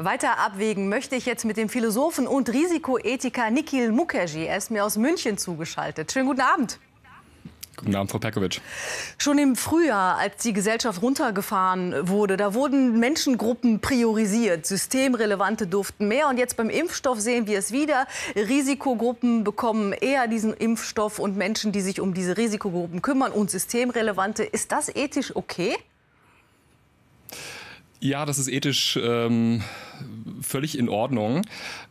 Weiter abwägen möchte ich jetzt mit dem Philosophen und Risikoethiker Nikhil Mukherjee. Er ist mir aus München zugeschaltet. Schönen guten Abend. Guten Abend, Frau Perkovic. Schon im Frühjahr, als die Gesellschaft runtergefahren wurde, da wurden Menschengruppen priorisiert. Systemrelevante durften mehr. Und jetzt beim Impfstoff sehen wir es wieder. Risikogruppen bekommen eher diesen Impfstoff und Menschen, die sich um diese Risikogruppen kümmern und systemrelevante. Ist das ethisch okay? Ja, das ist ethisch ähm, völlig in Ordnung.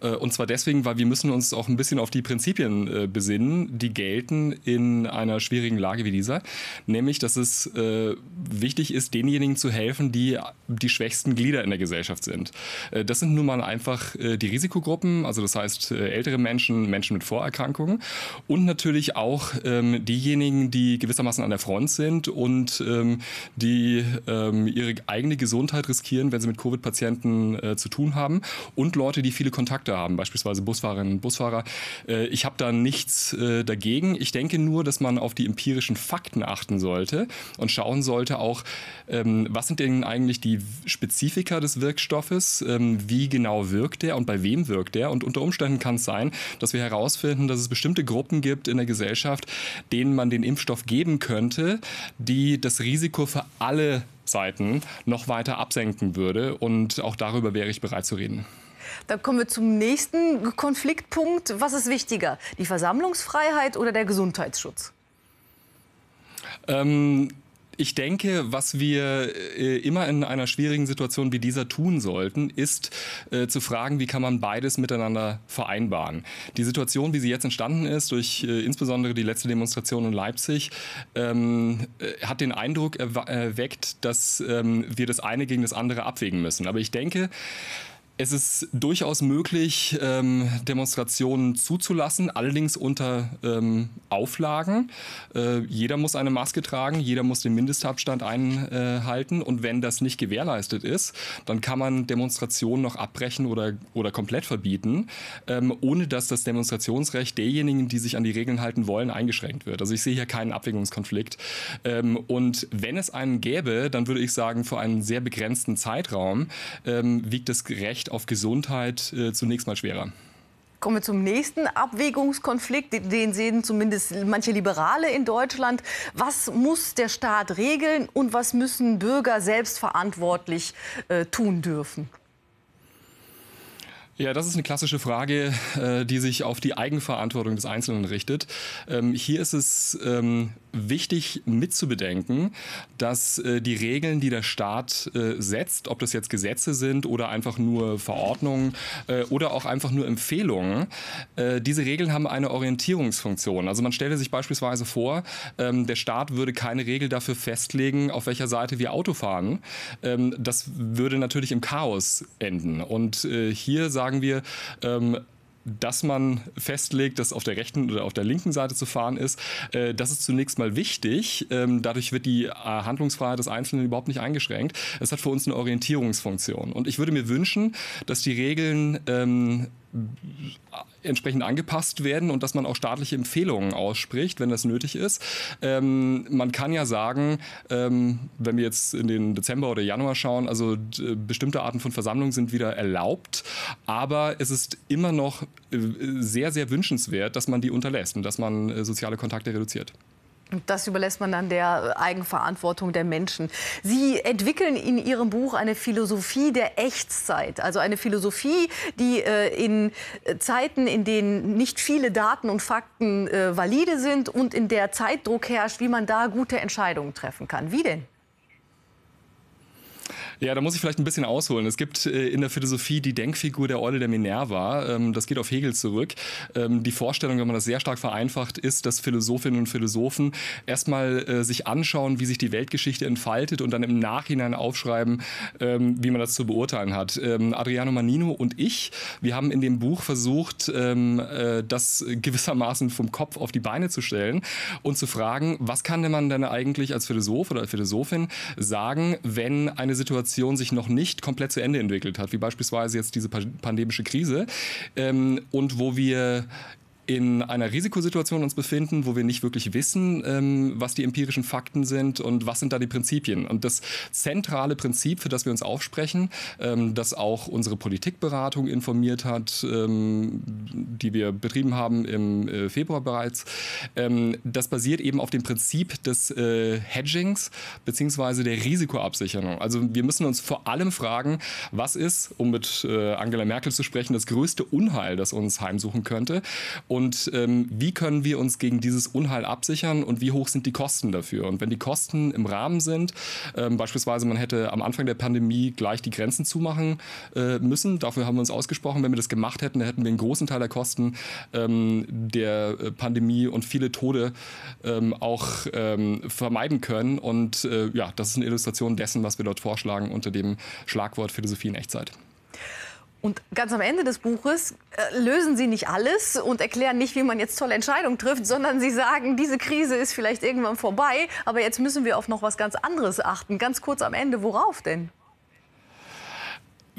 Äh, und zwar deswegen, weil wir müssen uns auch ein bisschen auf die Prinzipien äh, besinnen, die gelten in einer schwierigen Lage wie dieser. Nämlich, dass es äh, wichtig ist, denjenigen zu helfen, die die schwächsten Glieder in der Gesellschaft sind. Das sind nun mal einfach die Risikogruppen, also das heißt ältere Menschen, Menschen mit Vorerkrankungen und natürlich auch ähm, diejenigen, die gewissermaßen an der Front sind und ähm, die ähm, ihre eigene Gesundheit riskieren, wenn sie mit Covid-Patienten zu tun haben und Leute, die viele Kontakte haben, beispielsweise Busfahrerinnen und Busfahrer. Äh, ich habe da nichts äh, dagegen. Ich denke nur, dass man auf die empirischen Fakten achten sollte und schauen sollte auch, ähm, was sind denn eigentlich die Spezifika des Wirkstoffes, ähm, wie genau wirkt der und bei wem wirkt der und unter Umständen kann es sein, dass wir herausfinden, dass es bestimmte Gruppen gibt in der Gesellschaft, denen man den Impfstoff geben könnte, die das Risiko für alle Seiten noch weiter absenken würde. Und auch darüber wäre ich bereit zu reden. Dann kommen wir zum nächsten Konfliktpunkt. Was ist wichtiger, die Versammlungsfreiheit oder der Gesundheitsschutz? Ähm, ich denke, was wir äh, immer in einer schwierigen Situation wie dieser tun sollten, ist äh, zu fragen, wie kann man beides miteinander vereinbaren. Die Situation, wie sie jetzt entstanden ist, durch äh, insbesondere die letzte Demonstration in Leipzig, ähm, äh, hat den Eindruck erweckt, dass ähm, wir das eine gegen das andere abwägen müssen. Aber ich denke, es ist durchaus möglich, ähm, Demonstrationen zuzulassen, allerdings unter ähm, Auflagen. Äh, jeder muss eine Maske tragen, jeder muss den Mindestabstand einhalten. Und wenn das nicht gewährleistet ist, dann kann man Demonstrationen noch abbrechen oder, oder komplett verbieten, ähm, ohne dass das Demonstrationsrecht derjenigen, die sich an die Regeln halten wollen, eingeschränkt wird. Also ich sehe hier keinen Abwägungskonflikt. Ähm, und wenn es einen gäbe, dann würde ich sagen, für einen sehr begrenzten Zeitraum ähm, wiegt das Recht Recht auf Gesundheit äh, zunächst mal schwerer. Kommen wir zum nächsten Abwägungskonflikt. Den sehen zumindest manche Liberale in Deutschland. Was muss der Staat regeln und was müssen Bürger selbstverantwortlich äh, tun dürfen? Ja, das ist eine klassische Frage, äh, die sich auf die Eigenverantwortung des Einzelnen richtet. Ähm, hier ist es ähm, wichtig mitzubedenken, dass äh, die Regeln, die der Staat äh, setzt, ob das jetzt Gesetze sind oder einfach nur Verordnungen oder auch einfach nur Empfehlungen, diese Regeln haben eine Orientierungsfunktion. Also man stelle sich beispielsweise vor, ähm, der Staat würde keine Regel dafür festlegen, auf welcher Seite wir Auto fahren. Das würde natürlich im Chaos enden. Und hier sagen sagen wir, ähm, dass man festlegt, dass auf der rechten oder auf der linken Seite zu fahren ist, äh, das ist zunächst mal wichtig. Ähm, dadurch wird die äh, Handlungsfreiheit des Einzelnen überhaupt nicht eingeschränkt. Es hat für uns eine Orientierungsfunktion. Und ich würde mir wünschen, dass die Regeln ähm, entsprechend angepasst werden und dass man auch staatliche Empfehlungen ausspricht, wenn das nötig ist. Ähm, man kann ja sagen, ähm, wenn wir jetzt in den Dezember oder Januar schauen, also bestimmte Arten von Versammlungen sind wieder erlaubt, aber es ist immer noch äh, sehr, sehr wünschenswert, dass man die unterlässt und dass man äh, soziale Kontakte reduziert. Das überlässt man dann der Eigenverantwortung der Menschen. Sie entwickeln in Ihrem Buch eine Philosophie der Echtzeit, also eine Philosophie, die äh, in äh, Zeiten, in denen nicht viele Daten und Fakten äh, valide sind und in der Zeitdruck herrscht, wie man da gute Entscheidungen treffen kann. Wie denn? Ja, da muss ich vielleicht ein bisschen ausholen. Es gibt äh, in der Philosophie die Denkfigur der Eule der Minerva. Ähm, das geht auf Hegel zurück. Ähm, die Vorstellung, wenn man das sehr stark vereinfacht, ist, dass Philosophinnen und Philosophen erstmal äh, sich anschauen, wie sich die Weltgeschichte entfaltet und dann im Nachhinein aufschreiben, ähm, wie man das zu beurteilen hat. Adriano Manino und ich, wir haben in dem Buch versucht, äh, das gewissermaßen vom Kopf auf die Beine zu stellen und zu fragen, was kann denn man denn eigentlich als Philosoph oder als Philosophin sagen, wenn eine Situation Situation sich noch nicht komplett zu Ende entwickelt hat, wie beispielsweise jetzt diese pandemische Krise, ähm, und wo wir in einer Risikosituation uns befinden, wo wir nicht wirklich wissen, ähm, was die empirischen Fakten sind und was sind da die Prinzipien. Und das zentrale Prinzip, für das wir uns aufsprechen, ähm, das auch unsere Politikberatung informiert hat, ähm, die wir betrieben haben im äh, Februar bereits, ähm, das basiert eben auf dem Prinzip des äh, Hedgings bzw. der Risikoabsicherung. Also wir müssen uns vor allem fragen, was ist, um mit äh, Angela Merkel zu sprechen, das größte Unheil, das uns heimsuchen könnte und ähm, wie können wir uns gegen dieses Unheil absichern und wie hoch sind die Kosten dafür. Und wenn die Kosten im Rahmen sind, ähm, beispielsweise man hätte am Anfang der Pandemie gleich die Grenzen zumachen äh, müssen, dafür haben wir uns ausgesprochen, wenn wir das gemacht hätten, dann hätten wir einen großen Teil der Kosten ähm, der äh, Pandemie und viele Tode ähm, auch ähm, vermeiden können. Und äh, ja, das ist eine Illustration dessen, was wir dort vorschlagen unter dem Schlagwort Philosophie in Echtzeit. Und ganz am Ende des Buches äh, lösen Sie nicht alles und erklären nicht, wie man jetzt tolle Entscheidungen trifft, sondern Sie sagen, diese Krise ist vielleicht irgendwann vorbei, aber jetzt müssen wir auf noch was ganz anderes achten. Ganz kurz am Ende, worauf denn?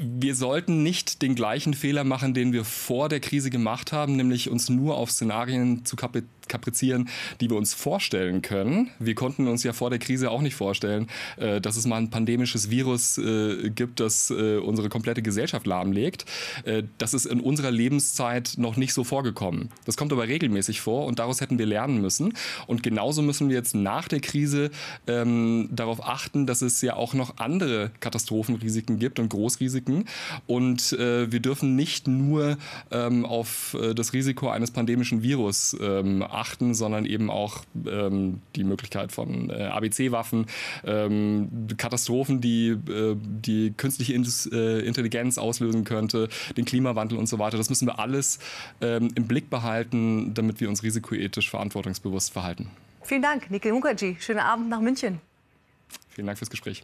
wir sollten nicht den gleichen Fehler machen, den wir vor der Krise gemacht haben, nämlich uns nur auf Szenarien zu kaprizieren, die wir uns vorstellen können. Wir konnten uns ja vor der Krise auch nicht vorstellen, äh, dass es mal ein pandemisches Virus äh, gibt, das äh, unsere komplette Gesellschaft lahmlegt. Das ist in unserer Lebenszeit noch nicht so vorgekommen. Das kommt aber regelmäßig vor und daraus hätten wir lernen müssen. Und genauso müssen wir jetzt nach der Krise ähm, darauf achten, dass es ja auch noch andere Katastrophenrisiken gibt und Großrisiken. Und äh, wir dürfen nicht nur ähm, auf das Risiko eines pandemischen Virus ähm, achten, sondern eben auch ähm, die Möglichkeit von äh, ABC-Waffen, ähm, Katastrophen, die äh, die künstliche äh, Intelligenz auslösen könnte, den Klimawandel und so weiter. Das müssen wir alles ähm, im Blick behalten, damit wir uns risikoethisch verantwortungsbewusst verhalten. Vielen Dank, Nikhil Mukherjee. Schönen Abend nach München. Vielen Dank fürs Gespräch.